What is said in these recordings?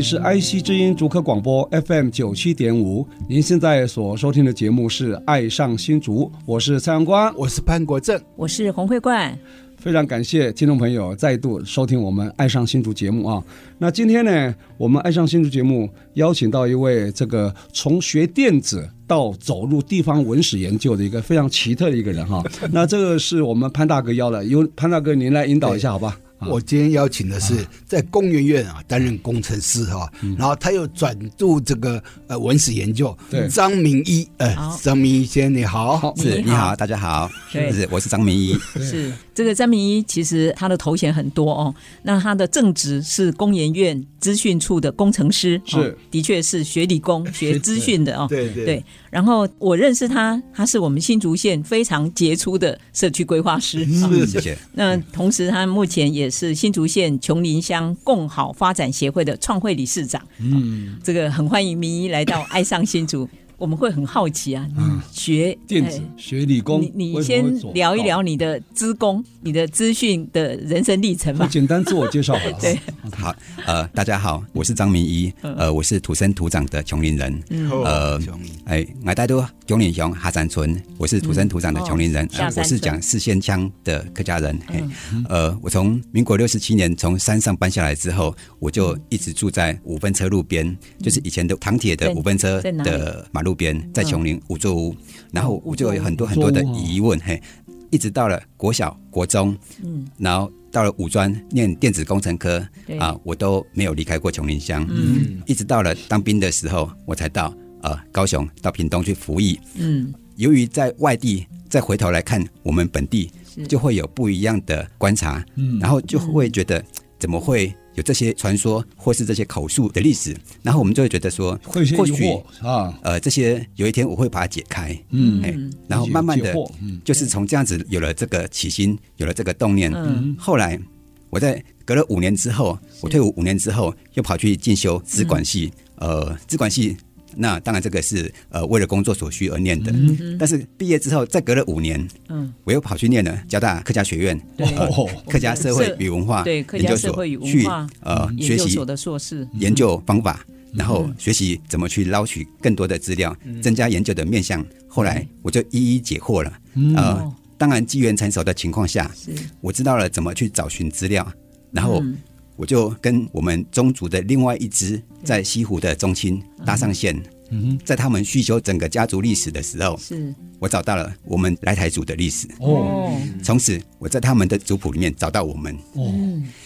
里是 IC 之音竹科广播 FM 九七点五，您现在所收听的节目是《爱上新竹》，我是蔡阳光，我是潘国正，我是洪慧冠。非常感谢听众朋友再度收听我们《爱上新竹》节目啊！那今天呢，我们《爱上新竹》节目邀请到一位这个从学电子到走入地方文史研究的一个非常奇特的一个人哈。那这个是我们潘大哥邀的，由潘大哥您来引导一下好吧？我今天邀请的是在工研院啊担任工程师哈，然后他又转入这个呃文史研究。对，张明一，呃，张明一先生你好，是你好，大家好，是我是张明一。是这个张明一，其实他的头衔很多哦。那他的正职是工研院资讯处的工程师，是的确是学理工 学资讯的哦。对对对。然后我认识他，他是我们新竹县非常杰出的社区规划师。谢谢。那同时他目前也是新竹县琼林乡共好发展协会的创会理事长。嗯，这个很欢迎明一来到爱上新竹。我们会很好奇啊，你学电子、学理工，你你先聊一聊你的资工、你的资讯的人生历程吧。简单自我介绍 好，呃，大家好，我是张明一，呃，我是土生土长的琼林人，呃，哎，我大多琼林乡哈山村，我是土生土长的琼林人，我是讲四县腔的客家人，呃，我从民国六十七年从山上搬下来之后，我就一直住在五分车路边，就是以前的唐铁的五分车的马路。路边在琼林五座屋，然后我就有很多很多的疑问，嘿，一直到了国小、国中，嗯，然后到了五专念电子工程科，啊，我都没有离开过琼林乡，嗯，一直到了当兵的时候，我才到呃高雄到屏东去服役，嗯，由于在外地再回头来看我们本地，就会有不一样的观察，嗯，然后就会觉得怎么会？有这些传说或是这些口述的历史，然后我们就会觉得说，或许啊，呃，这些有一天我会把它解开，嗯，哎，然后慢慢的，就是从这样子有了这个起心，有了这个动念，嗯，后来我在隔了五年之后，我退伍五年之后，又跑去进修资管系，呃，资管系。那当然，这个是呃为了工作所需而念的。但是毕业之后，再隔了五年，嗯，我又跑去念了交大客家学院，对，客家社会与文化研究所去呃学习的硕士。研究方法，然后学习怎么去捞取更多的资料，增加研究的面向。后来我就一一解惑了。呃，当然机缘成熟的情况下，我知道了怎么去找寻资料，然后。我就跟我们宗族的另外一支在西湖的宗亲搭上线，在他们叙修整个家族历史的时候，是我找到了我们来台族的历史。哦，从此我在他们的族谱里面找到我们。哦，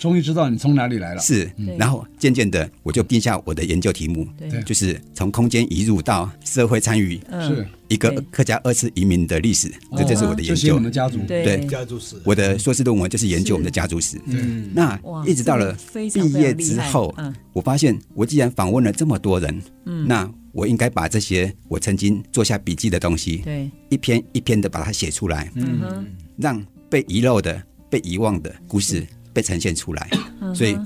终于知道你从哪里来了。是，然后渐渐的我就定下我的研究题目，就是从空间移入到社会参与。是。一个客家二次移民的历史，这就是我的研究。我们的家族，对。家族史。我的硕士论文就是研究我们的家族史。嗯，那一直到了毕业之后，我发现我既然访问了这么多人，嗯，那我应该把这些我曾经做下笔记的东西，对，一篇一篇的把它写出来，嗯，让被遗漏的、被遗忘的故事被呈现出来。所以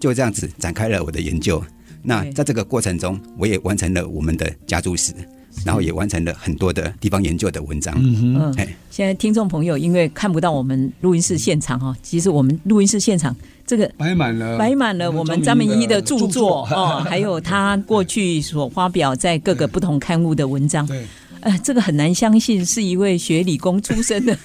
就这样子展开了我的研究。那在这个过程中，我也完成了我们的家族史。然后也完成了很多的地方研究的文章。嗯嗯，哎，现在听众朋友因为看不到我们录音室现场哈，其实我们录音室现场这个摆满了摆满了我们张明一的著作。哦，还有他过去所发表在各个不同刊物的文章。对，哎，这个很难相信是一位学理工出身的，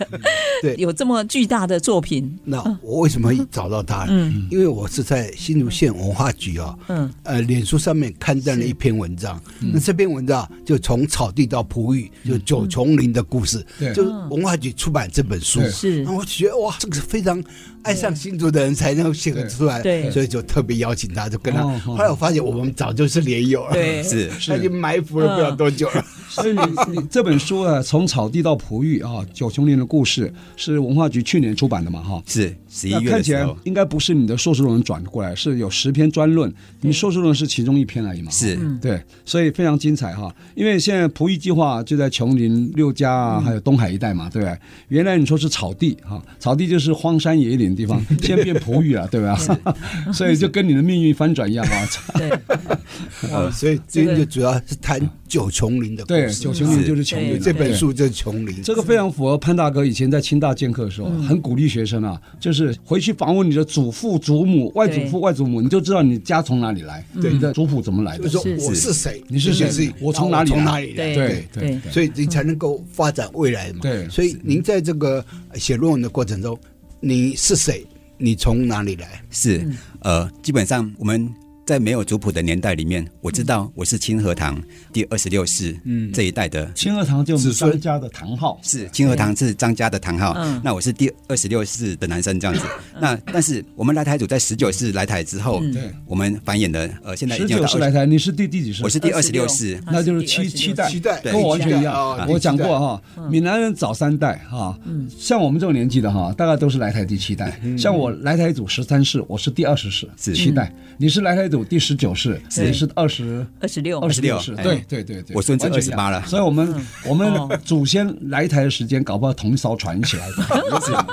对，有这么巨大的作品。那我为什么找到他？嗯，因为我是在新竹县文化局啊，嗯，呃，脸书上面刊登了一篇文章。那这篇文章就从草地到璞玉，就九重林的故事，就文化局出版这本书。是，那我觉得哇，这个是非常爱上新竹的人才能写得出来，对，所以就特别邀请他，就跟他。后来我发现我们早就是连友了，对，是，他已经埋伏了不知道多久了。所以你你这本书啊，从草地到璞玉啊，九芎林的故事是文化局去年出版的嘛？哈，是十一月。看起来应该不是你的硕士论文转过来，是有十篇专论，你硕士论文是其中一篇而已嘛？是，对，所以非常精彩哈。因为现在璞玉计划就在琼林、六家啊，还有东海一带嘛，对不对？原来你说是草地哈，草地就是荒山野岭的地方，现在变璞玉了，对吧？所以就跟你的命运翻转一样啊。对，所以今天就主要是谈九芎林的。对，九芎林就是琼林。这本书就是琼林。这个非常符合潘大哥以前在清大兼课的时候，很鼓励学生啊，就是回去访问你的祖父、祖母、外祖父、外祖母，你就知道你家从哪里来，你的族谱怎么来的。就说我是谁，你是谁，我从哪里从哪里来。对对，所以你才能够发展未来嘛。对，所以您在这个写论文的过程中，你是谁？你从哪里来？是呃，基本上我们。在没有族谱的年代里面，我知道我是清河堂第二十六世这一代的。清河堂就是张家的堂号，是清河堂是张家的堂号。那我是第二十六世的男生这样子。那但是我们来台组在十九世来台之后，我们繁衍的呃，现在已经十九世来台，你是第第几世？我是第二十六。世，那就是七七代，七代。跟我完全一样。我讲过哈，闽南人早三代哈，像我们这种年纪的哈，大概都是来台第七代。像我来台组十三世，我是第二十世，七代。你是来台组第十九世，也是二十二十六。二十六世，对对对对，我孙子二十八了，所以我们我们祖先来台的时间，搞不好同一艘船一起来的，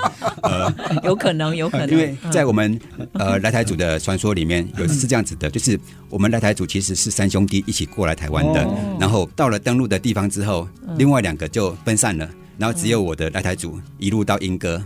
呃，有可能有可能，因为在我们呃来台组的传说里面，有是这样子的，就是我们来台组其实是三兄弟一起过来台湾的，然后到了登陆的地方之后，另外两个就分散了，然后只有我的来台组一路到莺歌。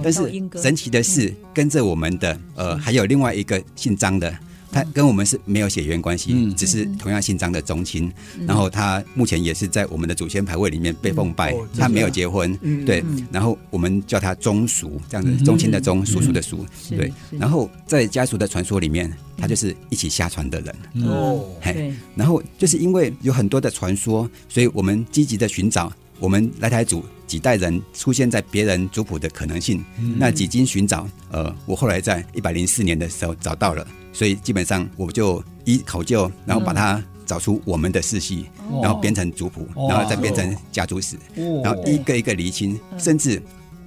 但是神奇的是，跟着我们的呃，还有另外一个姓张的，他跟我们是没有血缘关系，只是同样姓张的宗亲。然后他目前也是在我们的祖先牌位里面被奉拜，他没有结婚，对。然后我们叫他宗叔，这样子，宗亲的宗，叔叔的叔，对。然后在家族的传说里面，他就是一起下船的人哦。嘿，然后就是因为有很多的传说，所以我们积极的寻找。我们来台组几代人出现在别人族谱的可能性，嗯、那几经寻找，呃，我后来在一百零四年的时候找到了，所以基本上我就一考究，然后把它找出我们的世系，嗯、然后编成族谱，哦、然后再编成家族史，哦、然后一个一个厘清，哦、甚至。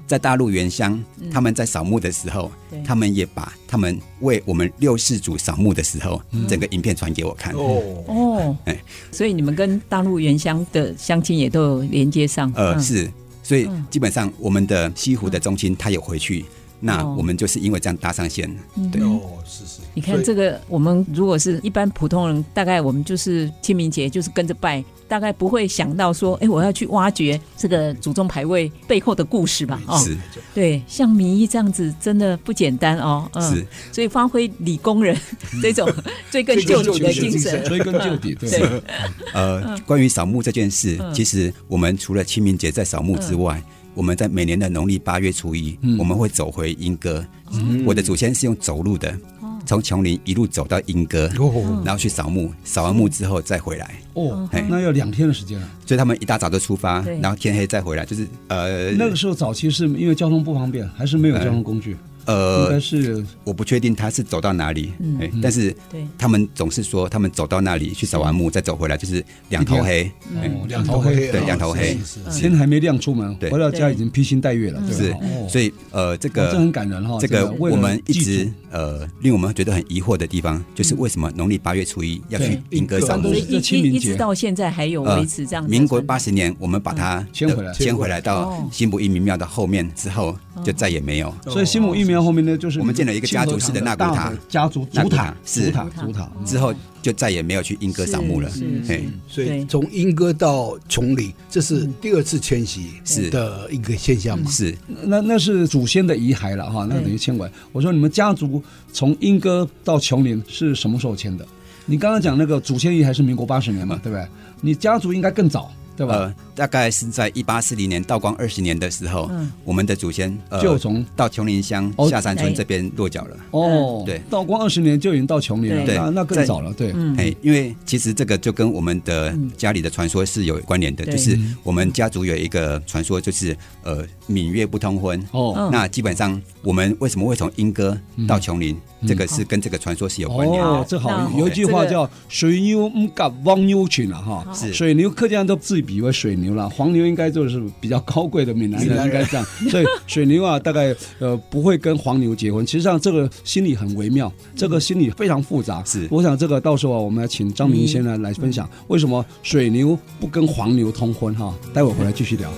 在大陆原乡，他们在扫墓的时候，他们也把他们为我们六世祖扫墓的时候，整个影片传给我看。哦。哦，哎，所以你们跟大陆原乡的乡亲也都有连接上。呃，是，所以基本上我们的西湖的中心，它有回去，那我们就是因为这样搭上线。对哦，是是。你看这个，我们如果是一般普通人，大概我们就是清明节就是跟着拜。大概不会想到说，哎，我要去挖掘这个祖宗牌位背后的故事吧？哦，是，对，像民一这样子，真的不简单哦。嗯，是，所以发挥理工人这种追根究底的精神，追根究底。对，呃，关于扫墓这件事，其实我们除了清明节在扫墓之外，我们在每年的农历八月初一，我们会走回莺歌。我的祖先是用走路的。从琼林一路走到莺歌，然后去扫墓，扫完墓之后再回来。哦，那要两天的时间啊！所以他们一大早就出发，然后天黑再回来，就是呃。那个时候早期是因为交通不方便，还是没有交通工具？呃，应该是。我不确定他是走到哪里，哎但是他们总是说他们走到那里去扫完墓再走回来，就是两头黑，两头黑，对，两头黑，天还没亮出门，回到家已经披星戴月了，是，所以呃，这个这很感人哈，这个我们一直呃令我们觉得很疑惑的地方，就是为什么农历八月初一要去莺歌扫墓？一一直到现在还有维持这样。民国八十年，我们把它迁回来，迁回来到新埔义民庙的后面之后，就再也没有。所以新埔义民庙后面呢，就是我们建了一个家族式的纳骨塔，家族祖塔是塔祖塔，之后就再也没有去莺歌扫墓了。对，所以从莺歌到琼林，这是第二次迁徙是的一个现象嘛？是，那那是祖先的遗骸了哈，那等于迁过来。我说你们家族从莺歌到琼林是什么时候迁的？你刚刚讲那个祖先遗骸是民国八十年嘛，对不对？你家族应该更早。对吧？大概是在一八四零年道光二十年的时候，我们的祖先就从到琼林乡下山村这边落脚了。哦，对，道光二十年就已经到琼林了，对，那更早了。对，哎，因为其实这个就跟我们的家里的传说是有关联的，就是我们家族有一个传说，就是呃闽粤不通婚。哦，那基本上我们为什么会从莺歌到琼林？这个是跟这个传说是有关联的。哦，这好，有一句话叫“水牛唔敢黄牛群”了哈。是水牛，客家人都自比为水牛了，黄牛应该就是比较高贵的闽南人应该这样。所以水牛啊，大概呃不会跟黄牛结婚。其实上这个心理很微妙，这个心理非常复杂。是，我想这个到时候啊，我们要请张明先生来分享为什么水牛不跟黄牛通婚哈。待会回来继续聊。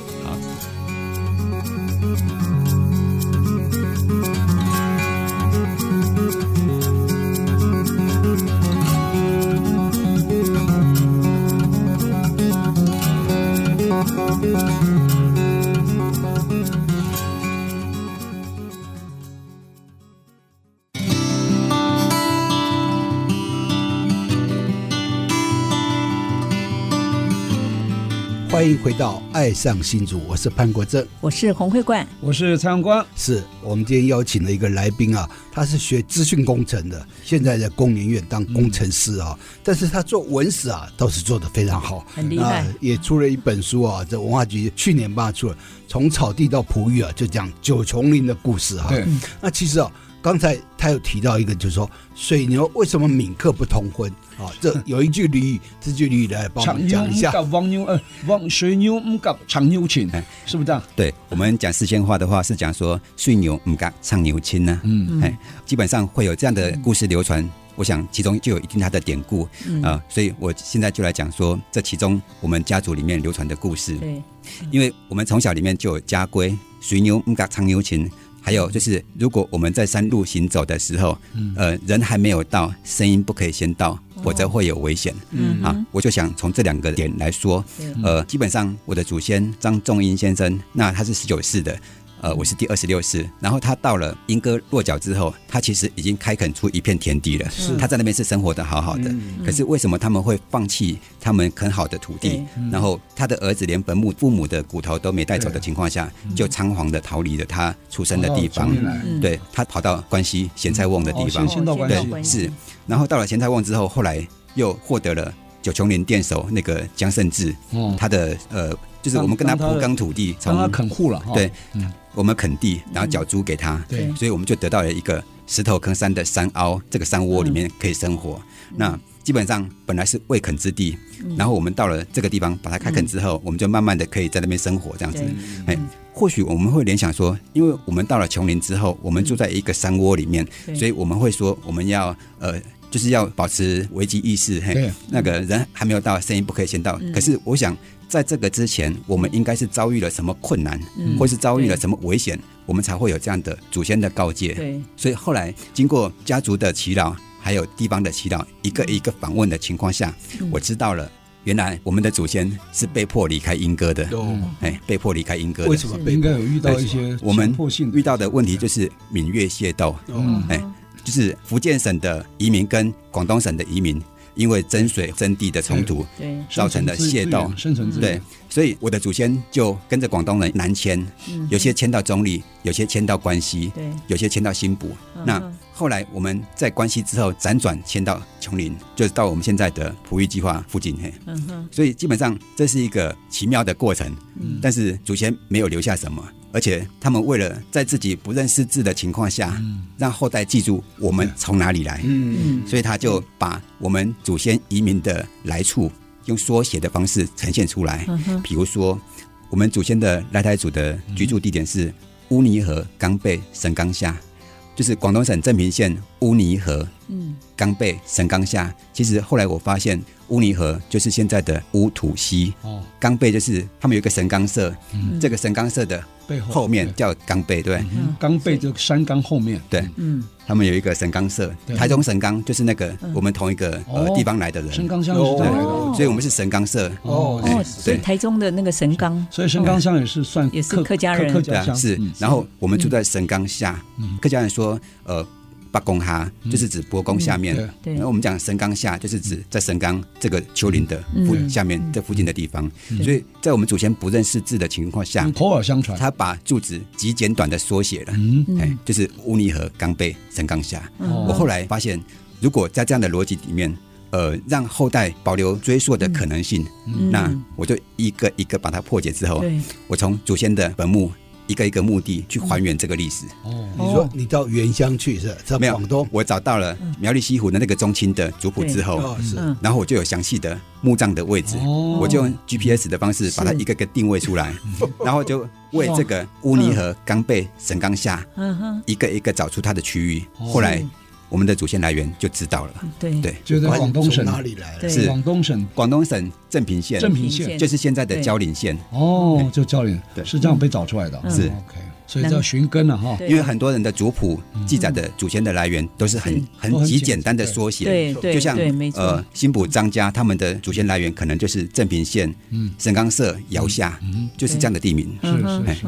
爱上新竹》，我是潘国正，我是洪慧冠，我是蔡阳光。是我们今天邀请了一个来宾啊，他是学资讯工程的，现在在工研院当工程师啊，嗯、但是他做文史啊，倒是做得非常好，很厉害，也出了一本书啊，这文化局去年吧出了《从草地到璞玉》啊，就讲九重林的故事哈、啊。对，那其实啊。刚才他有提到一个，就是说水牛为什么闽客不通婚啊？这 有一句俚语，这句俚语来帮我们讲一下。黄牛呃，黄水牛唔夹长牛亲，是不是这样？对，我们讲四川话的话是讲说水牛唔夹长牛亲呢。嗯嗯，基本上会有这样的故事流传。嗯、我想其中就有一定它的典故啊、嗯呃，所以我现在就来讲说这其中我们家族里面流传的故事。对，因为我们从小里面就有家规，水牛唔夹长牛亲。还有就是，如果我们在山路行走的时候，呃，人还没有到，声音不可以先到，否则会有危险。嗯啊，我就想从这两个点来说，呃，基本上我的祖先张仲英先生，那他是十九世的。呃，我是第二十六世，然后他到了英歌落脚之后，他其实已经开垦出一片田地了。是，他在那边是生活的好好的。嗯、可是为什么他们会放弃他们垦好的土地？嗯、然后他的儿子连坟墓、父母的骨头都没带走的情况下，就仓皇的逃离了他出生的地方。嗯、对，他跑到关西咸菜瓮的地方。哦、对，是。然后到了咸菜瓮之后，后来又获得了九重林店首那个江胜志。哦、他的呃，就是我们跟他铺耕土地，从他垦户了。对。嗯我们垦地，然后缴租给他，对，所以我们就得到了一个石头坑山的山凹，这个山窝里面可以生活。那基本上本来是未垦之地，然后我们到了这个地方，把它开垦之后，我们就慢慢的可以在那边生活，这样子。哎，或许我们会联想说，因为我们到了琼林之后，我们住在一个山窝里面，所以我们会说我们要呃，就是要保持危机意识。嘿，那个人还没有到，声音不可以先到。可是我想。在这个之前，我们应该是遭遇了什么困难，嗯、或是遭遇了什么危险，我们才会有这样的祖先的告诫。对，所以后来经过家族的祈祷，还有地方的祈祷，一个一个访问的情况下，嗯、我知道了，原来我们的祖先是被迫离开英歌的。嗯、哎，被迫离开英歌的。为什么？应该有遇到一些我们遇到的问题，就是闽粤械斗。嗯，哎，就是福建省的移民跟广东省的移民。因为争水争地的冲突，对，造成的械斗，生存对，所以我的祖先就跟着广东人南迁，有些迁到中立，有些迁到关西，对，有些迁到新埔。那后来我们在关西之后辗转迁到琼林，就是到我们现在的璞玉计划附近。嘿，所以基本上这是一个奇妙的过程，但是祖先没有留下什么。而且他们为了在自己不认识字的情况下，嗯、让后代记住我们从哪里来，嗯、所以他就把我们祖先移民的来处用缩写的方式呈现出来。嗯、比如说，我们祖先的来台族的居住地点是乌泥河冈背神冈下，就是广东省镇平县乌泥河嗯。冈背神冈下。其实后来我发现。乌泥河就是现在的乌土溪，哦，冈背就是他们有一个神冈社，嗯、这个神冈社的背后后面叫冈背，对，冈背就山冈后面，对，嗯，他们有一个神冈社，对。台中神冈就是那个我们同一个呃地方来的人，神冈乡是对，所以我们是神冈社，哦，哦，所以台中的那个神冈，所以神冈乡也是算也是客家人，对，是，然后我们住在神冈下，客家人说，呃。八公哈，就是指伯公下面。对。然后我们讲神冈下，就是指在神冈这个丘陵的附下面这附近的地方。所以在我们祖先不认识字的情况下，口耳相传，他把住址极简短的缩写了。哎，就是乌尼河冈贝神冈下。我后来发现，如果在这样的逻辑里面，呃，让后代保留追溯的可能性，那我就一个一个把它破解之后，我从祖先的坟墓。一个一个墓地去还原这个历史。哦，你说你到原乡去是？在广东，我找到了苗栗西湖的那个中清的族谱之后，是，然后我就有详细的墓葬的位置，我就用 GPS 的方式把它一个个定位出来，然后就为这个乌泥河刚被神冈下，一个一个找出它的区域。后来。我们的祖先来源就知道了，对。对，就在广东省。哪里来的？是。广东省，广东省镇平县，镇平县。就是现在的蕉岭县。哦，就蕉岭，对，是这样被找出来的。是。OK。所以叫寻根了哈，因为很多人的族谱记载的祖先的来源都是很很极简单的缩写，对对，就像呃新埔张家他们的祖先来源可能就是镇平县神冈社窑下，就是这样的地名，是是是，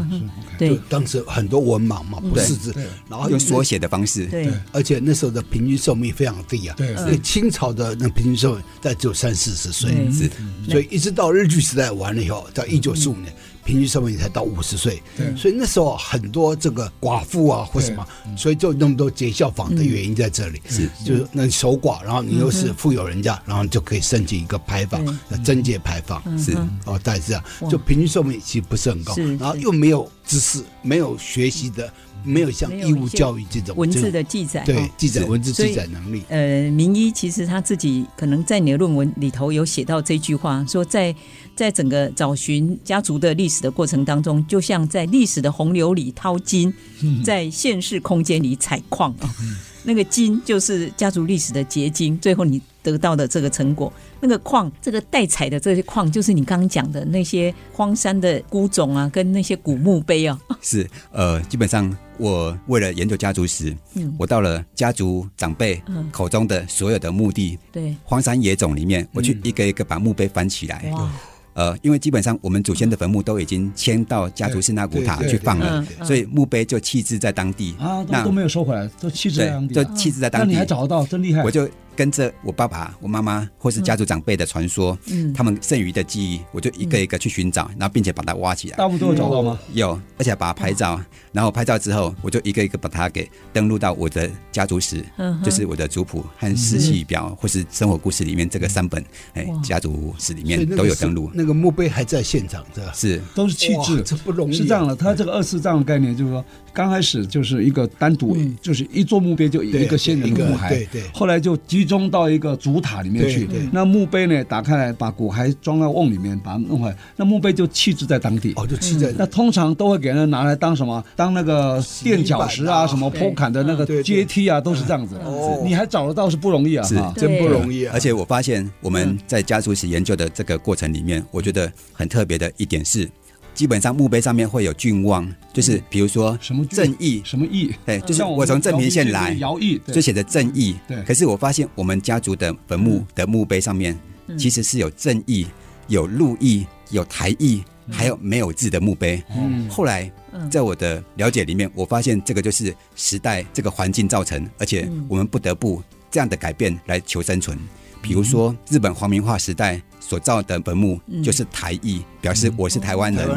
对，当时很多文盲嘛，不识字，然后用缩写的方式，对，而且那时候的平均寿命非常低啊，对，所以清朝的那平均寿命在只有三四十岁，是，所以一直到日据时代完了以后，到一九四五年。平均寿命才到五十岁，所以那时候很多这个寡妇啊或什么，所以就那么多结孝坊的原因在这里，是。就是那守寡，然后你又是富有人家，然后就可以申请一个牌坊，贞节牌坊是。哦，大概是这样，就平均寿命其实不是很高，然后又没有知识，没有学习的。没有像义务教育这种文字的记载，对记载文字记载能力。呃，名医其实他自己可能在你的论文里头有写到这句话，说在在整个找寻家族的历史的过程当中，就像在历史的洪流里淘金，在现实空间里采矿啊。那个金就是家族历史的结晶，最后你得到的这个成果。那个矿，这个待采的这些矿，就是你刚刚讲的那些荒山的孤冢啊，跟那些古墓碑啊。是，呃，基本上我为了研究家族史，嗯，我到了家族长辈口中的所有的墓地，对，荒山野种里面，我去一个一个把墓碑翻起来。哇呃，因为基本上我们祖先的坟墓都已经迁到家族式纳古塔去放了，所以墓碑就弃置在当地啊，那都没有收回来，都弃置在当地，就弃置在当地。那你还找得到，真厉害！我就。跟着我爸爸、我妈妈或是家族长辈的传说，嗯，他们剩余的记忆，我就一个一个去寻找，然后并且把它挖起来。大部分都有找到吗？有，而且把它拍照，然后拍照之后，我就一个一个把它给登录到我的家族史，就是我的族谱和世系表或是生活故事里面这个三本，哎，家族史里面都有登录。那个墓碑还在现场，是吧？是，都是气质，这不容易。是这样的，他这个二次葬的概念就是说，刚开始就是一个单独，就是一座墓碑就一个先人的墓骸，对对，后来就集中到一个。主塔里面去，那墓碑呢？打开来，把骨骸装到瓮里面，把它弄回来。那墓碑就弃置在当地。哦，就弃在。那通常都会给人拿来当什么？当那个垫脚石啊，什么坡坎的那个阶梯啊，都是这样子。哦，你还找得到是不容易啊，是真不容易啊。而且我发现我们在家族史研究的这个过程里面，我觉得很特别的一点是。基本上墓碑上面会有郡望，就是比如说什么正义。什么义，对，就是我从正平县来，就写着正义。对，可是我发现我们家族的坟墓的墓碑上面，其实是有正义、有陆义、有台义，还有没有字的墓碑。后来在我的了解里面，我发现这个就是时代这个环境造成，而且我们不得不这样的改变来求生存。比如说日本皇民化时代。所造的坟墓就是台裔，表示我是台湾人。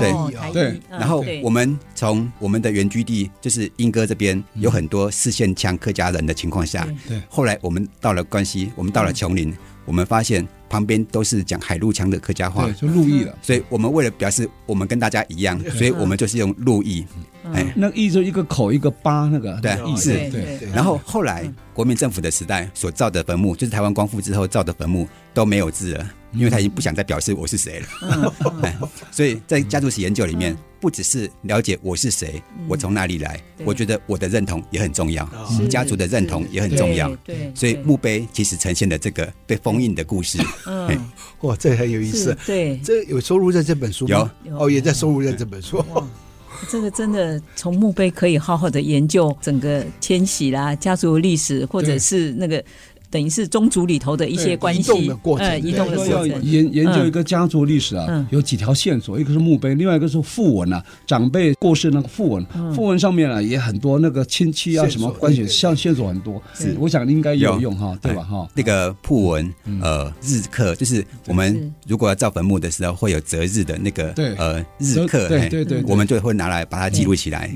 对对。然后我们从我们的原居地，就是英歌这边，有很多四线腔客家人的情况下，对。后来我们到了关西，我们到了琼林，我们发现旁边都是讲海陆腔的客家话，就陆毅了。所以我们为了表示我们跟大家一样，所以我们就是用陆毅。哎，那毅就一个口一个八，那个对意是。对。然后后来国民政府的时代所造的坟墓，就是台湾光复之后造的坟墓。都没有字了，因为他已经不想再表示我是谁了。嗯、所以在家族史研究里面，不只是了解我是谁，我从哪里来，我觉得我的认同也很重要，家族的认同也很重要。对，所以墓碑其实呈现了这个被封印的故事。嗯，哇，这很有意思。对，这有收录在这本书吗？有，哦，也在收录在这本书。这个真的从墓碑可以好好的研究整个迁徙啦、家族历史，或者是那个。等于是宗族里头的一些关系，移动的过程，呃，移动的过程。研研究一个家族历史啊，有几条线索，一个是墓碑，另外一个是訃文啊，长辈过世那个訃文，訃文上面啊也很多那个亲戚啊什么关系，像线索很多。是，我想应该有用哈，对吧？哈，那个訃文，呃，日刻就是我们如果要造坟墓的时候会有择日的那个，呃，日刻，对对对，我们就会拿来把它记录起来。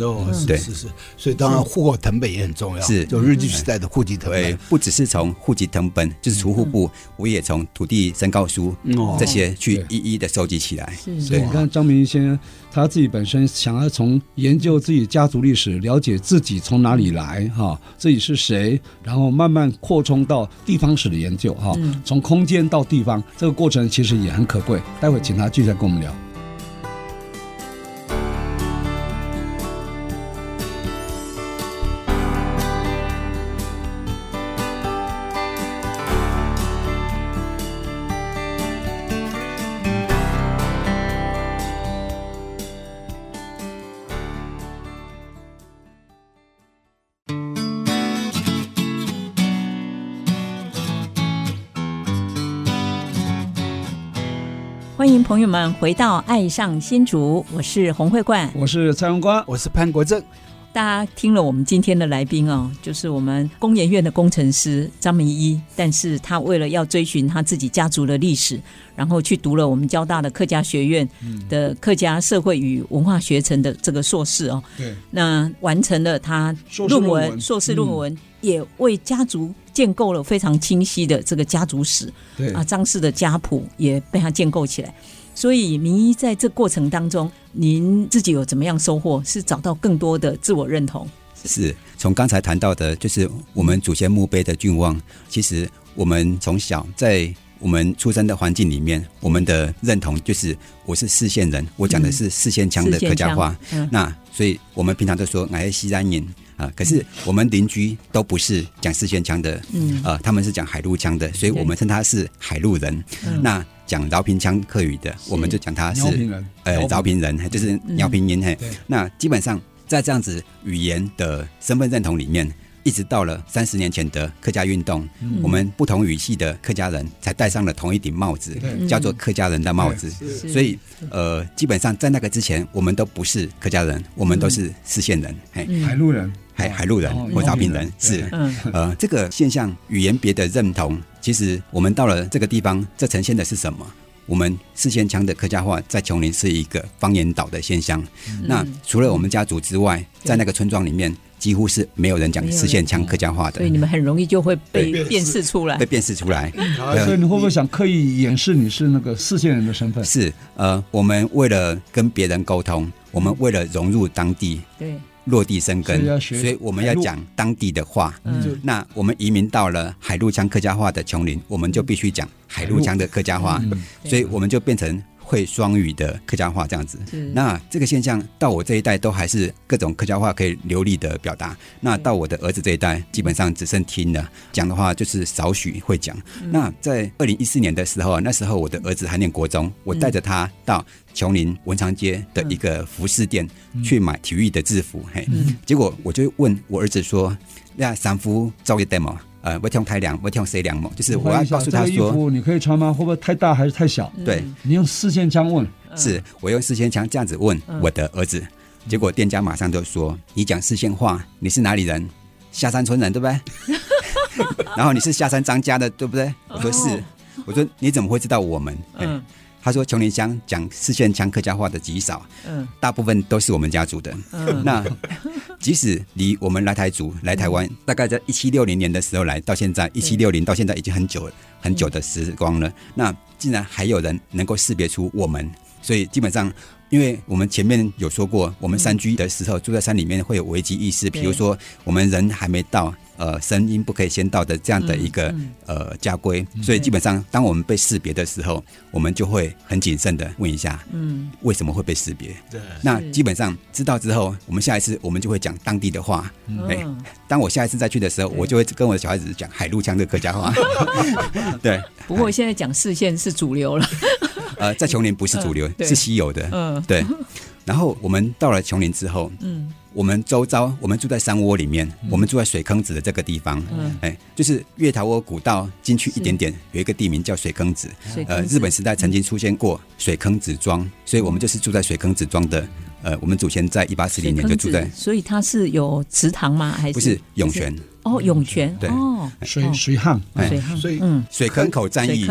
对，是是，所以当然户口藤本也很重要，是，就日据时代的户籍藤本，不只是从户籍成本，就是储户部，我也从土地申告书这些去一一的收集起来。所以你看张明先生他自己本身想要从研究自己家族历史，了解自己从哪里来哈，自己是谁，然后慢慢扩充到地方史的研究哈，从空间到地方这个过程其实也很可贵。待会请他继续再跟我们聊。朋友们回到《爱上新竹》，我是洪慧冠，我是蔡荣光，我是潘国正。大家听了我们今天的来宾哦，就是我们工研院的工程师张明一，但是他为了要追寻他自己家族的历史，然后去读了我们交大的客家学院的客家社会与文化学程的这个硕士哦。对，那完成了他论文，硕士论文，也为家族建构了非常清晰的这个家族史。对啊，张氏的家谱也被他建构起来。所以，明一在这过程当中，您自己有怎么样收获？是找到更多的自我认同？是从刚才谈到的，就是我们祖先墓碑的郡望。其实，我们从小在我们出生的环境里面，我们的认同就是我是四县人，我讲的是四县腔的客家话。嗯、那所以我们平常都说我是西南人啊，可是我们邻居都不是讲四县腔的，嗯，呃，他们是讲海陆腔的，所以我们称他是海陆人。嗯、那讲饶平腔客语的，我们就讲他是呃饶平人，就是饶平音嘿。那基本上在这样子语言的身份认同里面，一直到了三十年前的客家运动，我们不同语系的客家人才戴上了同一顶帽子，叫做客家人的帽子。所以呃，基本上在那个之前，我们都不是客家人，我们都是四县人，嘿，海陆人。海海陆人或饶平人是，呃，这个现象语言别的认同，其实我们到了这个地方，这呈现的是什么？我们四线腔的客家话在琼林是一个方言岛的现象。那除了我们家族之外，在那个村庄里面，几乎是没有人讲四线腔客家话的。所以你们很容易就会被辨识出来，被辨识出来。所以你会不会想刻意掩饰你是那个四线人的身份？是，呃，我们为了跟别人沟通，我们为了融入当地，对。落地生根，所以我们要讲当地的话。嗯，那我们移民到了海陆腔客家话的琼林，我们就必须讲海陆腔的客家话，所以我们就变成。会双语的客家话这样子，那这个现象到我这一代都还是各种客家话可以流利的表达。那到我的儿子这一代，基本上只剩听了，讲的话就是少许会讲。那在二零一四年的时候，那时候我的儿子还念国中，我带着他到琼林文昌街的一个服饰店去买体育的制服，嘿，结果我就问我儿子说：“那三夫造业 demo？” 呃，不挑太凉，不挑谁凉嘛？就是我要告诉他说，这个衣服你可以穿吗？会不会太大还是太小？对，你用四线腔问，是我用四线腔这样子问我的儿子，结果店家马上就说：“你讲四线话，你是哪里人？下山村人对不对？然后你是下山张家的对不对？”我说是，我说你怎么会知道我们？嗯。他说：“琼林乡讲四线腔客家话的极少，嗯，大部分都是我们家族的。嗯，那 即使离我们来台族来台湾，大概在一七六零年的时候来到现在，一七六零到现在已经很久很久的时光了。那竟然还有人能够识别出我们，所以基本上。”因为我们前面有说过，我们山居的时候住在山里面会有危机意识，比如说我们人还没到，呃，声音不可以先到的这样的一个呃家规，所以基本上当我们被识别的时候，我们就会很谨慎的问一下，嗯，为什么会被识别？对，那基本上知道之后，我们下一次我们就会讲当地的话。哎，当我下一次再去的时候，我就会跟我的小孩子讲海陆腔的客家话。对，不过现在讲视线是主流了。呃，在琼林不是主流，是稀有的。嗯，对。然后我们到了琼林之后，嗯，我们周遭，我们住在山窝里面，我们住在水坑子的这个地方，嗯哎，就是月桃窝古道进去一点点，有一个地名叫水坑子。呃，日本时代曾经出现过水坑子庄，所以我们就是住在水坑子庄的。呃，我们祖先在一八四零年就住在，所以它是有池塘吗？还是不是涌泉？哦，涌泉对哦，水水旱，水旱，所以嗯，水坑口战役，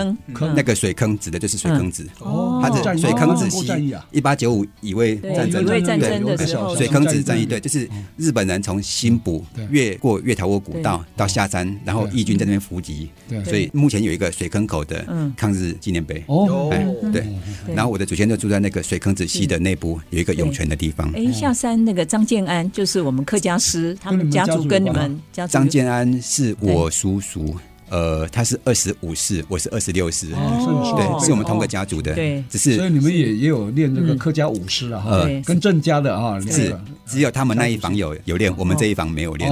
那个水坑指的就是水坑子哦，它的水坑子西一八九五乙未战争，乙未战争的时候，水坑子战役对，就是日本人从新浦越过月桃窝古道到下山，然后义军在那边伏击，所以目前有一个水坑口的抗日纪念碑哦，哎对，然后我的祖先就住在那个水坑子西的内部有一个涌泉的地方，哎，下山那个张建安就是我们客家师，他们家族跟你们家族。张建安是我叔叔，呃，他是二十五世，我是二十六世，对，是我们同个家族的，对，只是所以你们也也有练这个客家舞狮啊，哈，跟郑家的啊，是只有他们那一房有有练，我们这一房没有练，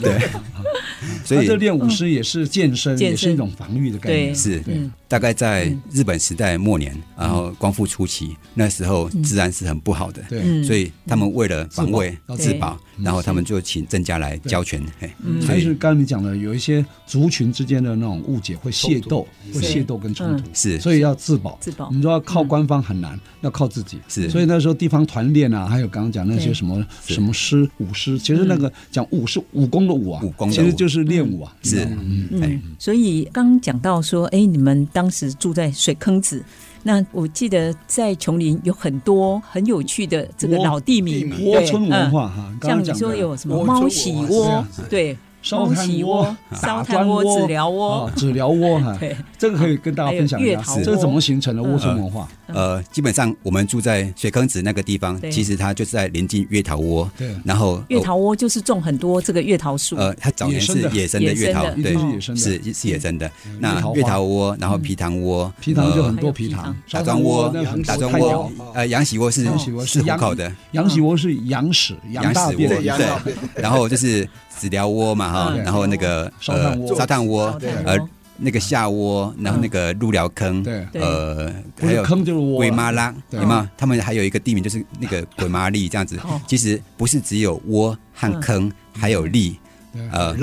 对，所以这练舞狮也是健身，也是一种防御的概念，是，大概在日本时代末年，然后光复初期，那时候治安是很不好的，对，所以他们为了防卫自保。然后他们就请郑家来交权，哎，还是刚刚你讲的，有一些族群之间的那种误解，会械斗，会械斗跟冲突，是，所以要自保。自保，你说要靠官方很难，要靠自己。是，所以那时候地方团练啊，还有刚刚讲那些什么什么师武师，其实那个讲武是武功的武啊，武功其实就是练武啊。是，嗯，所以刚刚讲到说，哎，你们当时住在水坑子。那我记得在琼林有很多很有趣的这个老地名，窝村文化哈，像你说有什么猫喜窝，对。烧炭窝、烧炭窝、纸疗窝、纸疗窝哈，对，这个可以跟大家分享一下，这是怎么形成的窝村文化？呃，基本上我们住在水坑子那个地方，其实它就是在临近月桃窝，对，然后月桃窝就是种很多这个月桃树，呃，它早年是野生的月桃，对，是野生的，是是野生的。那月桃窝，然后皮塘窝，皮塘就很多皮塘，打桩窝，打桩窝，呃，羊喜窝是是虎口的，羊喜窝是羊屎，羊屎窝，对，然后就是。纸寮窝嘛哈，然后那个呃烧炭窝，呃那个下窝，然后那个鹿寮坑，呃还有坑就是窝，鬼妈拉，有吗？他们还有一个地名就是那个鬼妈利这样子。其实不是只有窝和坑，还有利。呃，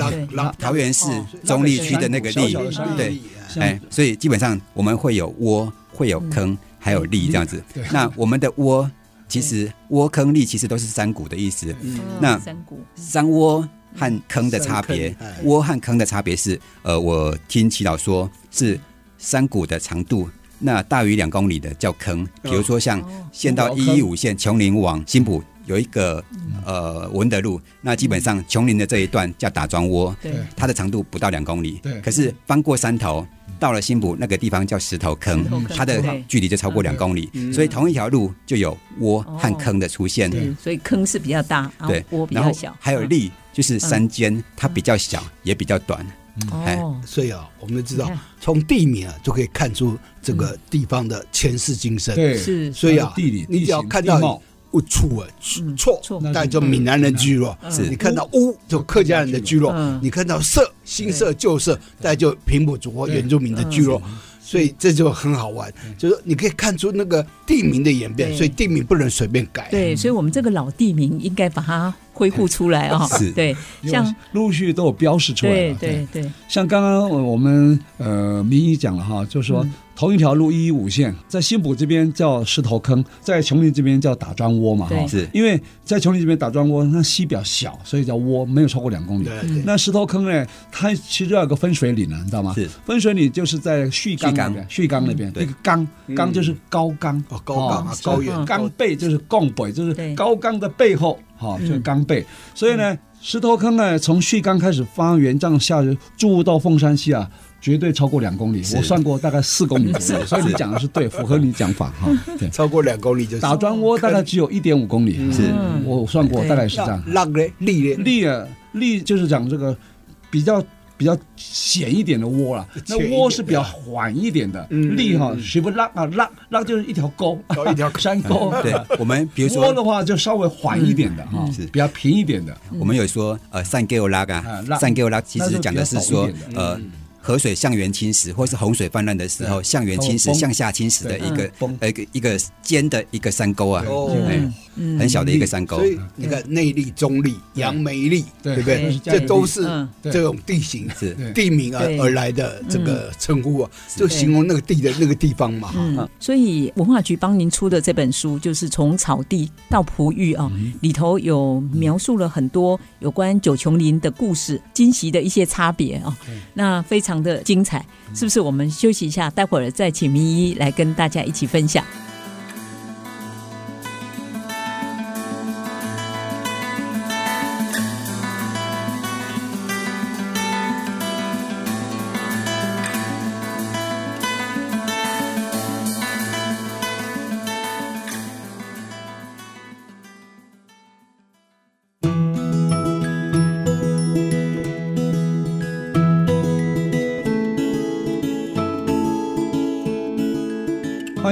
桃园市中立区的那个利，对，哎，所以基本上我们会有窝，会有坑，还有利这样子。那我们的窝其实窝坑利其实都是山谷的意思。那山谷。山窝。和坑的差别，窝和坑的差别是，呃，我听祈老说是山谷的长度，那大于两公里的叫坑。比如说像县道一一五线琼林往新埔有一个呃文德路，那基本上琼林的这一段叫打桩窝，对。它的长度不到两公里。对。可是翻过山头到了新埔那个地方叫石头坑，它的距离就超过两公里。所以同一条路就有窝和坑的出现。所以坑是比较大，对，窝比较小，还有利。就是山间，它比较小，也比较短。哦，所以啊，我们知道从地名啊就可以看出这个地方的前世今生。对，是。所以啊，地理你只要看到“乌处”啊，错，那就闽南人聚落；是。你看到“乌”就客家人的聚落；你看到“社”新社旧社，那就平埔族或原住民的聚落。所以这就很好玩，就是你可以看出那个地名的演变，所以地名不能随便改。对，所以我们这个老地名应该把它恢复出来啊！是，对，像陆续都有标示出来。对对对，像刚刚我们呃明仪讲了哈，就是说。同一条路一一五线，在新埔这边叫石头坑，在琼林这边叫打桩窝嘛，哈，是。因为在琼林这边打桩窝，那溪比较小，所以叫窝，没有超过两公里。那石头坑呢，它其实要有个分水岭呢，你知道吗？是。分水岭就是在旭冈那边，旭冈那边那个冈冈就是高冈哦，高冈高原。冈背就是贡北，就是高冈的背后，哈，就是冈背。所以呢，石头坑呢，从旭冈开始发源，这样下去注入到凤山西啊。绝对超过两公里，我算过大概四公里左右，所以你讲的是对，符合你讲法哈。对，超过两公里就是。打桩窝大概只有一点五公里，是。我算过大概是这样。浪嘞，力嘞，力啊，力就是讲这个比较比较险一点的窝了。那窝是比较缓一点的，力哈，学不浪啊，浪浪就是一条沟，一条 山沟。对，我们比如说窝的话就稍微缓一点的哈，是。比较平一点的。我们有说呃，散给我拉啊，散给我拉，其实讲的是说呃。河水向源侵蚀，或是洪水泛滥的时候向源侵蚀、向下侵蚀的一个呃一个一个尖的一个山沟啊，很小的一个山沟。所以你看内力、中力、杨梅力，对。不对？这都是这种地形是。地名而而来的这个称呼啊，就形容那个地的那个地方嘛。嗯，所以文化局帮您出的这本书，就是从草地到璞玉啊，里头有描述了很多有关九琼林的故事，惊喜的一些差别啊，那非常的精彩，是不是？我们休息一下，待会儿再请明一来跟大家一起分享。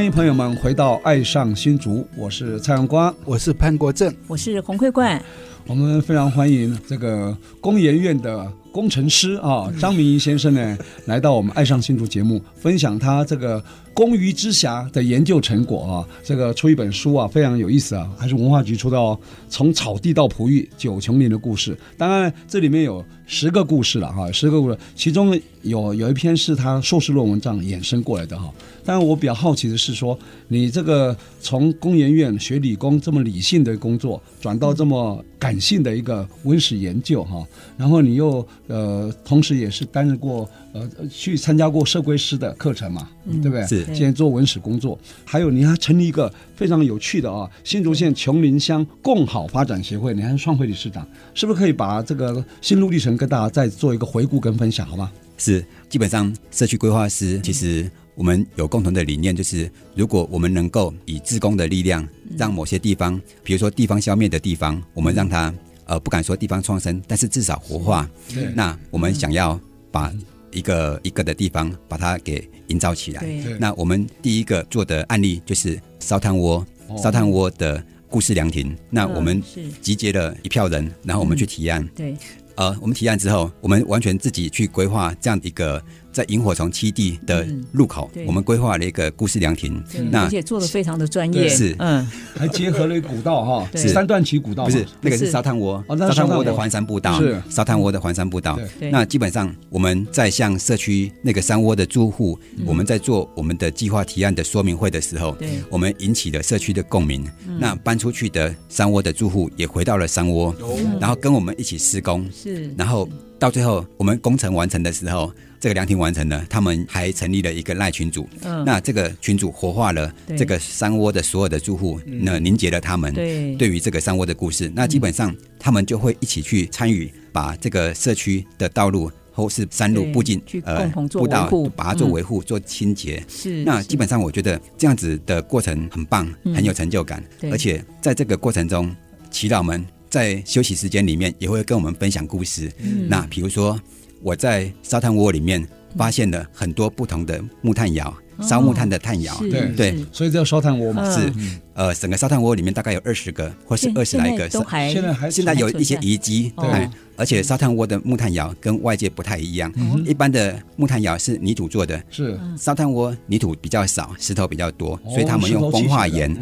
欢迎朋友们回到《爱上新竹》，我是蔡阳光，我是潘国正，我是洪慧冠。我们非常欢迎这个工研院的工程师啊张明仪先生呢，来到我们《爱上新竹》节目，分享他这个工余之侠的研究成果啊。这个出一本书啊，非常有意思啊，还是文化局出的哦。从草地到璞玉，九芎林的故事。当然，这里面有十个故事了哈，十个故事，其中有有一篇是他硕士论文这样衍生过来的哈。但我比较好奇的是说，你这个从工研院学理工这么理性的工作，转到这么感性的一个文史研究哈，然后你又呃，同时也是担任过呃，去参加过社规师的课程嘛，对不对？是。现在做文史工作，还有你还成立一个非常有趣的啊，新竹县琼林乡共好发展协会，你还是创会理事长，是不是可以把这个心路历程跟大家再做一个回顾跟分享，好吗？是，基本上社区规划师其实。我们有共同的理念，就是如果我们能够以自工的力量，让某些地方，比如说地方消灭的地方，我们让它呃不敢说地方创生，但是至少活化。那我们想要把一个一个的地方把它给营造起来。那我们第一个做的案例就是烧炭窝，烧炭窝的故事凉亭。那我们集结了一票人，然后我们去提案。对，呃，我们提案之后，我们完全自己去规划这样一个。在萤火虫栖地的入口，我们规划了一个故事凉亭，那而且做的非常的专业，是。嗯，还结合了古道哈，是。三段起古道，不是那个是沙滩窝，沙滩窝的环山步道，是。沙滩窝的环山步道。那基本上我们在向社区那个山窝的住户，我们在做我们的计划提案的说明会的时候，我们引起了社区的共鸣。那搬出去的山窝的住户也回到了山窝，然后跟我们一起施工，是，然后到最后我们工程完成的时候。这个凉亭完成了，他们还成立了一个赖群组。嗯，那这个群组活化了这个山窝的所有的住户，那凝结了他们对对于这个山窝的故事。那基本上他们就会一起去参与，把这个社区的道路或是山路、步径呃步道，把它做维护、做清洁。是。那基本上我觉得这样子的过程很棒，很有成就感。而且在这个过程中，祈祷们在休息时间里面也会跟我们分享故事。嗯。那比如说。我在烧炭窝里面发现了很多不同的木炭窑，烧木炭的炭窑，对对，所以叫烧炭窝嘛。是，呃，整个烧炭窝里面大概有二十个，或是二十来个，现在还现在有一些遗迹，对，而且烧炭窝的木炭窑跟外界不太一样，一般的木炭窑是泥土做的，是。烧炭窝泥土比较少，石头比较多，所以他们用风化岩，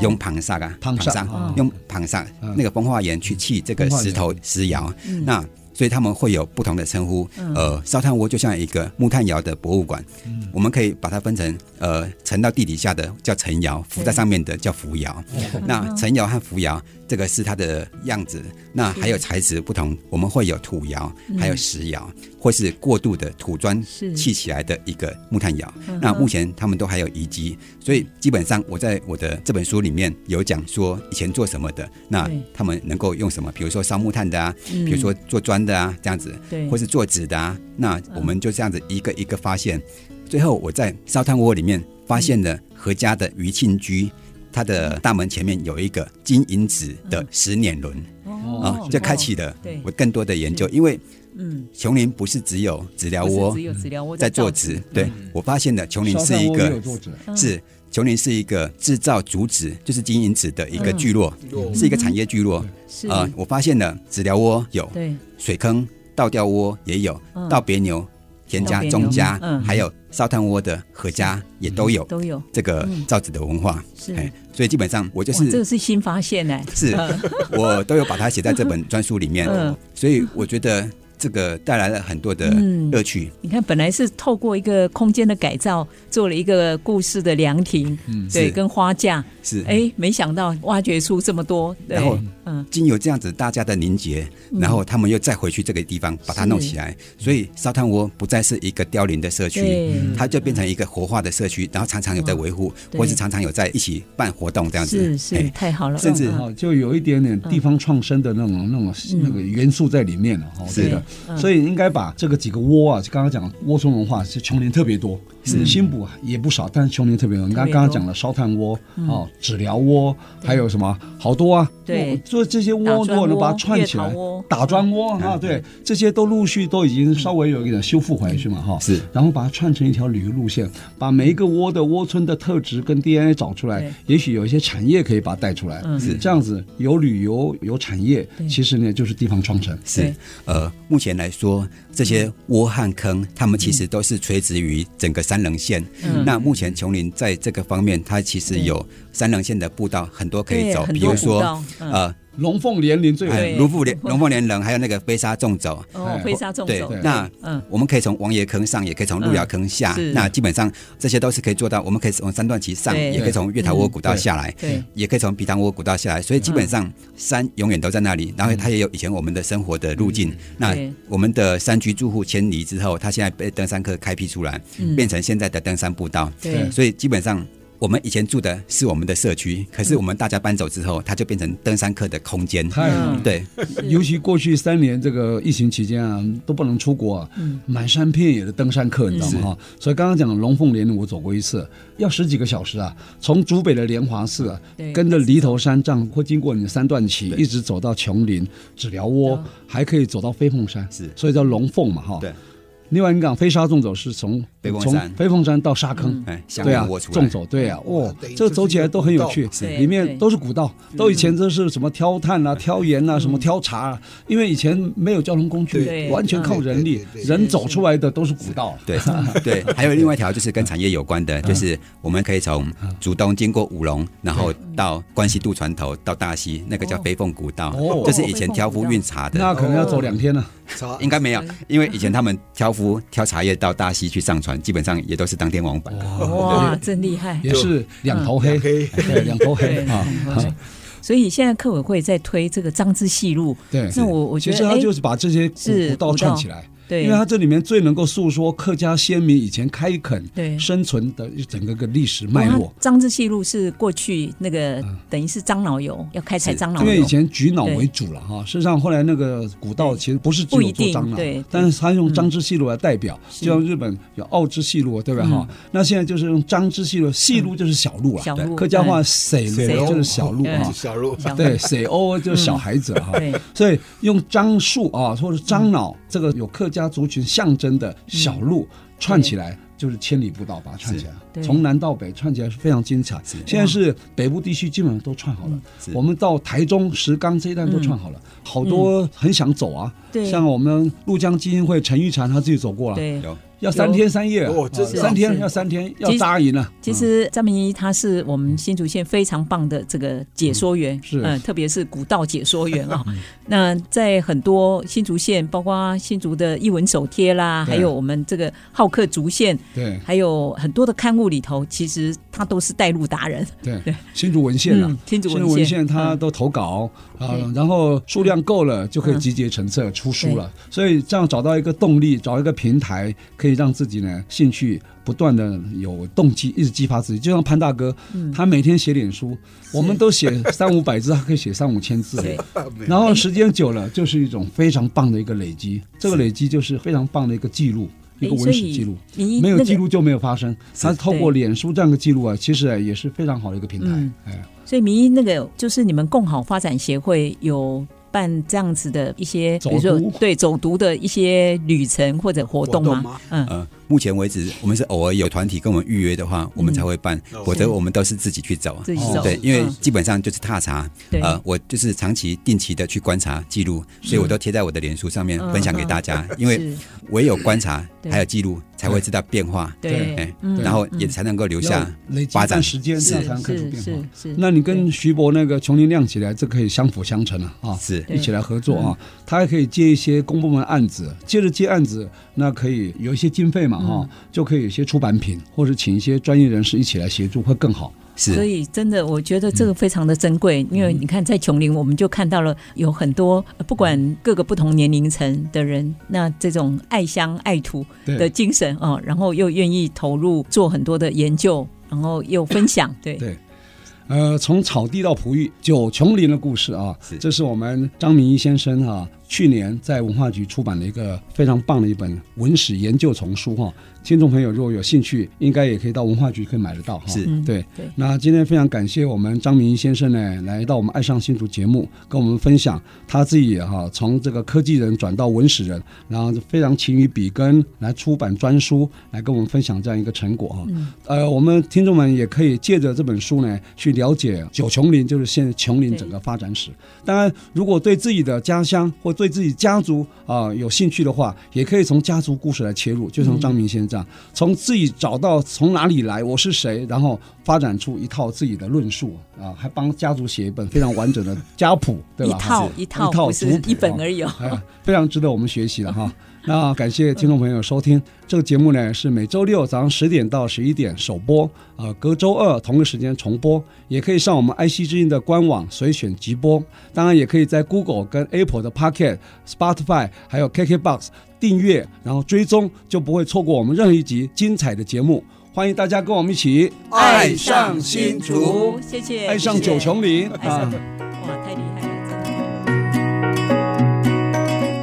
用硼砂啊，硼砂，用硼砂那个风化岩去砌这个石头石窑，那。所以他们会有不同的称呼，呃，烧炭窝就像一个木炭窑的博物馆，嗯、我们可以把它分成，呃，沉到地底下的叫沉窑，浮在上面的叫浮窑。那沉窑和浮窑。这个是它的样子，那还有材质不同，我们会有土窑，还有石窑，或是过度的土砖砌起来的一个木炭窑。那目前他们都还有遗迹，所以基本上我在我的这本书里面有讲说以前做什么的，那他们能够用什么，比如说烧木炭的啊，比如说做砖的啊，这样子，对。或是做纸的啊，那我们就这样子一个一个发现，最后我在烧炭窝里面发现了何家的余庆居。他的大门前面有一个金银纸的石碾轮，啊，就开启了我更多的研究。因为，嗯，琼林不是只有纸寮窝在做纸，对，我发现了琼林是一个是琼林是一个制造竹纸，就是金银纸的一个聚落，是一个产业聚落。啊，我发现了纸寮窝有，水坑倒吊窝也有，倒别牛。田家、钟家，还有烧炭窝的何家也都有都有。这个造纸的文化。是，所以基本上我就是这个是新发现哎，是 我都有把它写在这本专书里面。所以我觉得。这个带来了很多的乐趣。你看，本来是透过一个空间的改造，做了一个故事的凉亭，对，跟花架是。哎，没想到挖掘出这么多。然后，嗯，经由这样子大家的凝结，然后他们又再回去这个地方把它弄起来，所以烧炭窝不再是一个凋零的社区，它就变成一个活化的社区，然后常常有在维护，或是常常有在一起办活动这样子。是是，太好了。甚至就有一点点地方创生的那种那种那个元素在里面了。是。的。所以应该把这个几个窝啊，刚刚讲窝村文化是穷人特别多，是新补也不少，但是琼林特别多。你刚刚刚讲了烧炭窝哦，纸疗窝，还有什么好多啊？对，做这些窝如果能把它串起来，打砖窝啊，对，这些都陆续都已经稍微有一点修复回去嘛，哈，是。然后把它串成一条旅游路线，把每一个窝的窝村的特质跟 DNA 找出来，也许有一些产业可以把它带出来，是。这样子，有旅游有产业，其实呢就是地方创城。是，呃，目前来说，这些窝和坑，他们其实都是垂直于整个三棱线。那目前琼林在这个方面，它其实有三棱线的步道很多可以走，比如说呃。龙凤连林最远，龙凤连龙凤连人，还有那个飞沙纵走，哦，飞沙纵走。对，那嗯，我们可以从王爷坑上，也可以从路遥坑下，那基本上这些都是可以做到。我们可以从三段旗上，也可以从月台窝古道下来，对，也可以从皮塘窝古道下来。所以基本上山永远都在那里，然后它也有以前我们的生活的路径。那我们的山居住户迁移之后，它现在被登山客开辟出来，变成现在的登山步道。对，所以基本上。我们以前住的是我们的社区，可是我们大家搬走之后，它就变成登山客的空间。对，尤其过去三年这个疫情期间啊，都不能出国啊，满山遍野的登山客，你知道吗？哈，所以刚刚讲龙凤连我走过一次，要十几个小时啊，从竹北的莲华寺啊，跟着犁头山这样，会经过你的三段旗，一直走到琼林、纸寮窝，还可以走到飞凤山，是，所以叫龙凤嘛，哈。对。另外，你讲飞沙纵走是从从飞凤山到沙坑，哎对啊，纵走，对啊，哦，这个走起来都很有趣，里面都是古道，都以前都是什么挑炭啊、挑盐啊、什么挑茶啊，因为以前没有交通工具，完全靠人力，人走出来的都是古道。对对，还有另外一条就是跟产业有关的，就是我们可以从竹东经过五龙，然后到关西渡船头到大溪，那个叫飞凤古道，这是以前挑夫运茶的。那可能要走两天呢。应该没有，因为以前他们挑夫挑茶叶到大溪去上船，基本上也都是当天往返。哇，真厉害！也是两头黑，对，两头黑啊。所以现在客委会在推这个张之细路，对，那我我觉得其实他就是把这些古道串起来。对，因为它这里面最能够诉说客家先民以前开垦、对。生存的整个个历史脉络。张之细路是过去那个等于是樟脑油要开采樟脑油，因为以前莒脑为主了哈。事实上后来那个古道其实不是只有做樟脑，对，但是他用张之细路来代表，就像日本有奥之细路，对吧？哈？那现在就是用张之细路，细路就是小路了，客家话“水”就是小路哈，小路。对，“水欧”就是小孩子哈。所以用樟树啊，或者樟脑这个有客家族群象征的小路串起来，就是千里步道，把它串起来，从南到北串起来是非常精彩。现在是北部地区基本上都串好了，我们到台中石冈这一段都串好了，好多很想走啊。像我们陆江基金会陈玉婵他自己走过了，要三天三夜哦，这，三天要三天要扎营了。其实张明一他是我们新竹县非常棒的这个解说员，是。嗯，特别是古道解说员啊。那在很多新竹县，包括新竹的一文手贴啦，还有我们这个好客竹县，对，还有很多的刊物里头，其实他都是带路达人。对对，新竹文献啊，新竹文献他都投稿啊，然后数量够了就可以集结成册出书了。所以这样找到一个动力，找一个平台可以。让自己呢兴趣不断的有动机，一直激发自己。就像潘大哥，他每天写脸书，我们都写三五百字，他可以写三五千字。然后时间久了，就是一种非常棒的一个累积。这个累积就是非常棒的一个记录，一个文史记录。没有记录就没有发生。他透过脸书这样的记录啊，其实也是非常好的一个平台。哎，所以民一那个就是你们共好发展协会有。办这样子的一些，比如说对走读的一些旅程或者活动吗？嗯，目前为止，我们是偶尔有团体跟我们预约的话，我们才会办，否则我们都是自己去走。自己走，对，因为基本上就是踏查。呃，我就是长期定期的去观察记录，所以我都贴在我的脸书上面分享给大家。因为唯有观察还有记录，才会知道变化。对，然后也才能够留下发展时间，这样才能看出变化。是，那你跟徐博那个琼林亮起来，这可以相辅相成了啊！是，一起来合作啊！他还可以接一些公部门案子，接着接案子，那可以有一些经费嘛哈，就可以有一些出版品，或者请一些专业人士一起来协助，会更好。是，所以真的，我觉得这个非常的珍贵，因为你看，在琼林，我们就看到了有很多不管各个不同年龄层的人，那这种爱乡爱土的精神啊，然后又愿意投入做很多的研究，然后又分享，对。对。呃，从草地到璞玉，九琼林的故事啊，这是我们张明一先生啊，去年在文化局出版了一个非常棒的一本文史研究丛书哈。听众朋友，如果有兴趣，应该也可以到文化局可以买得到哈。是，对。那今天非常感谢我们张明先生呢，来到我们爱上新竹节目，跟我们分享他自己哈，从这个科技人转到文史人，然后非常勤于笔耕来出版专书，来跟我们分享这样一个成果哈。呃，我们听众们也可以借着这本书呢，去了解九琼林，就是现在琼林整个发展史。当然，如果对自己的家乡或对自己家族啊有兴趣的话，也可以从家族故事来切入，就像张明先生。从自己找到从哪里来，我是谁，然后发展出一套自己的论述啊，还帮家族写一本非常完整的家谱，对吧？一套一套一套不是一本而已，非常值得我们学习的哈。那感谢听众朋友收听这个节目呢，是每周六早上十点到十一点首播，呃，隔周二同个时间重播，也可以上我们 IC 之音的官网随选即播，当然也可以在 Google 跟 Apple 的 Pocket、Spotify 还有 KKBox。订阅，然后追踪，就不会错过我们任何一集精彩的节目。欢迎大家跟我们一起爱上新竹，谢谢，爱上九琼林啊！哇，太厉害